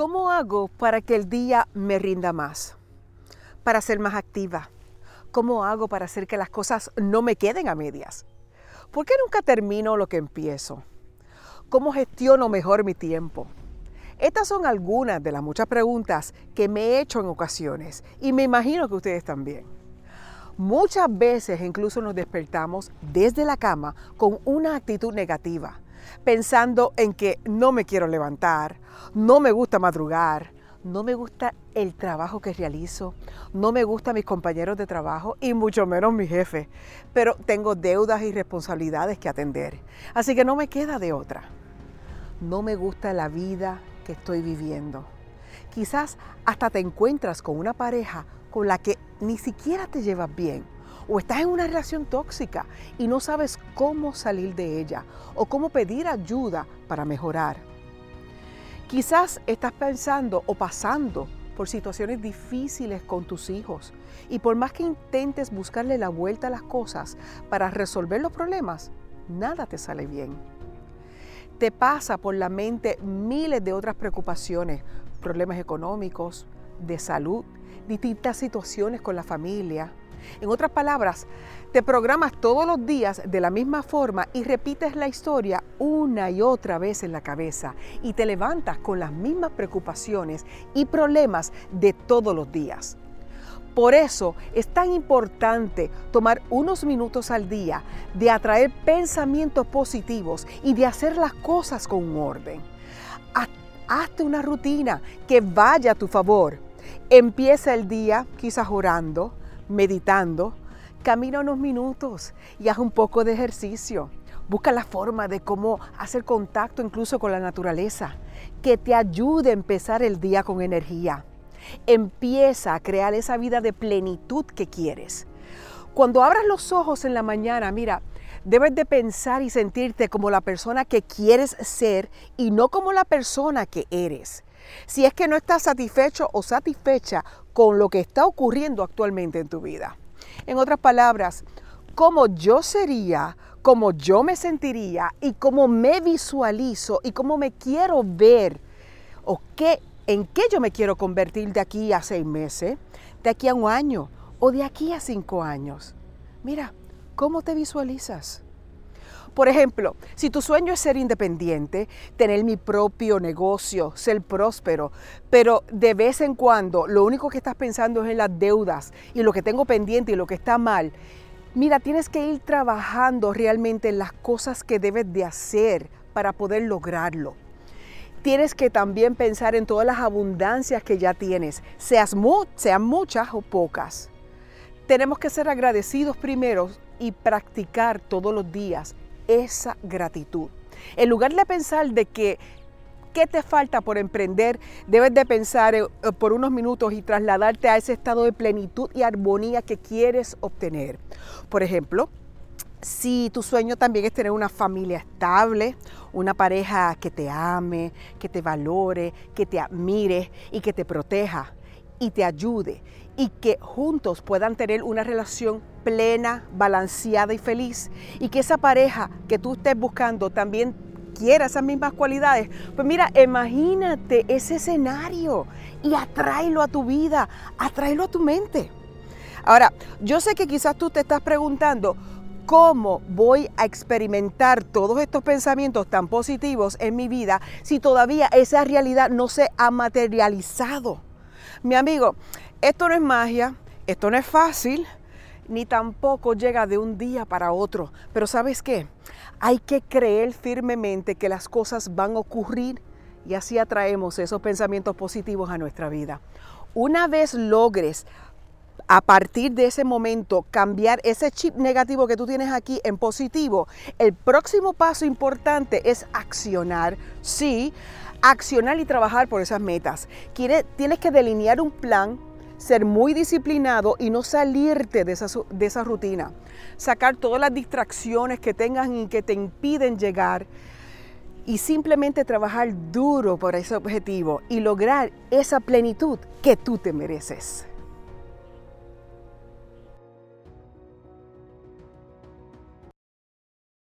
¿Cómo hago para que el día me rinda más? Para ser más activa. ¿Cómo hago para hacer que las cosas no me queden a medias? ¿Por qué nunca termino lo que empiezo? ¿Cómo gestiono mejor mi tiempo? Estas son algunas de las muchas preguntas que me he hecho en ocasiones y me imagino que ustedes también. Muchas veces incluso nos despertamos desde la cama con una actitud negativa pensando en que no me quiero levantar, no me gusta madrugar, no me gusta el trabajo que realizo, no me gustan mis compañeros de trabajo y mucho menos mi jefe, pero tengo deudas y responsabilidades que atender, así que no me queda de otra. No me gusta la vida que estoy viviendo. Quizás hasta te encuentras con una pareja con la que ni siquiera te llevas bien o estás en una relación tóxica y no sabes cómo salir de ella o cómo pedir ayuda para mejorar. Quizás estás pensando o pasando por situaciones difíciles con tus hijos y por más que intentes buscarle la vuelta a las cosas para resolver los problemas, nada te sale bien. Te pasa por la mente miles de otras preocupaciones, problemas económicos, de salud, distintas situaciones con la familia, en otras palabras, te programas todos los días de la misma forma y repites la historia una y otra vez en la cabeza y te levantas con las mismas preocupaciones y problemas de todos los días. Por eso es tan importante tomar unos minutos al día de atraer pensamientos positivos y de hacer las cosas con orden. Hazte una rutina que vaya a tu favor. Empieza el día quizás orando, meditando, camina unos minutos y haz un poco de ejercicio. Busca la forma de cómo hacer contacto incluso con la naturaleza, que te ayude a empezar el día con energía. Empieza a crear esa vida de plenitud que quieres. Cuando abras los ojos en la mañana, mira, debes de pensar y sentirte como la persona que quieres ser y no como la persona que eres. Si es que no estás satisfecho o satisfecha con lo que está ocurriendo actualmente en tu vida. En otras palabras, cómo yo sería, cómo yo me sentiría y cómo me visualizo y cómo me quiero ver o qué, en qué yo me quiero convertir de aquí a seis meses, de aquí a un año o de aquí a cinco años. Mira, ¿cómo te visualizas? Por ejemplo, si tu sueño es ser independiente, tener mi propio negocio, ser próspero, pero de vez en cuando lo único que estás pensando es en las deudas y lo que tengo pendiente y lo que está mal, mira, tienes que ir trabajando realmente en las cosas que debes de hacer para poder lograrlo. Tienes que también pensar en todas las abundancias que ya tienes, sean muchas o pocas. Tenemos que ser agradecidos primero y practicar todos los días esa gratitud. En lugar de pensar de que qué te falta por emprender, debes de pensar eh, por unos minutos y trasladarte a ese estado de plenitud y armonía que quieres obtener. Por ejemplo, si tu sueño también es tener una familia estable, una pareja que te ame, que te valore, que te admire y que te proteja y te ayude y que juntos puedan tener una relación plena, balanceada y feliz. Y que esa pareja que tú estés buscando también quiera esas mismas cualidades. Pues mira, imagínate ese escenario y atráelo a tu vida, atráelo a tu mente. Ahora, yo sé que quizás tú te estás preguntando, ¿cómo voy a experimentar todos estos pensamientos tan positivos en mi vida si todavía esa realidad no se ha materializado? Mi amigo, esto no es magia, esto no es fácil, ni tampoco llega de un día para otro. Pero ¿sabes qué? Hay que creer firmemente que las cosas van a ocurrir y así atraemos esos pensamientos positivos a nuestra vida. Una vez logres a partir de ese momento cambiar ese chip negativo que tú tienes aquí en positivo, el próximo paso importante es accionar, sí, accionar y trabajar por esas metas. tienes que delinear un plan ser muy disciplinado y no salirte de esa, de rutina. Sacar todas las distracciones que tengas y que te impiden llegar y simplemente trabajar duro por ese objetivo y lograr esa plenitud que tú te mereces.